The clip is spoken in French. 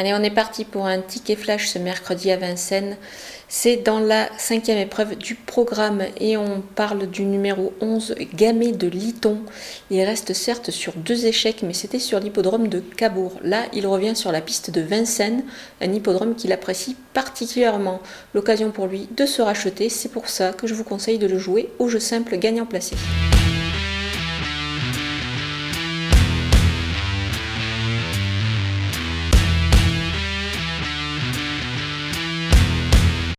Allez, on est parti pour un ticket flash ce mercredi à Vincennes. C'est dans la cinquième épreuve du programme et on parle du numéro 11, Gamé de Liton. Il reste certes sur deux échecs, mais c'était sur l'hippodrome de Cabourg. Là, il revient sur la piste de Vincennes, un hippodrome qu'il apprécie particulièrement. L'occasion pour lui de se racheter, c'est pour ça que je vous conseille de le jouer au jeu simple gagnant placé.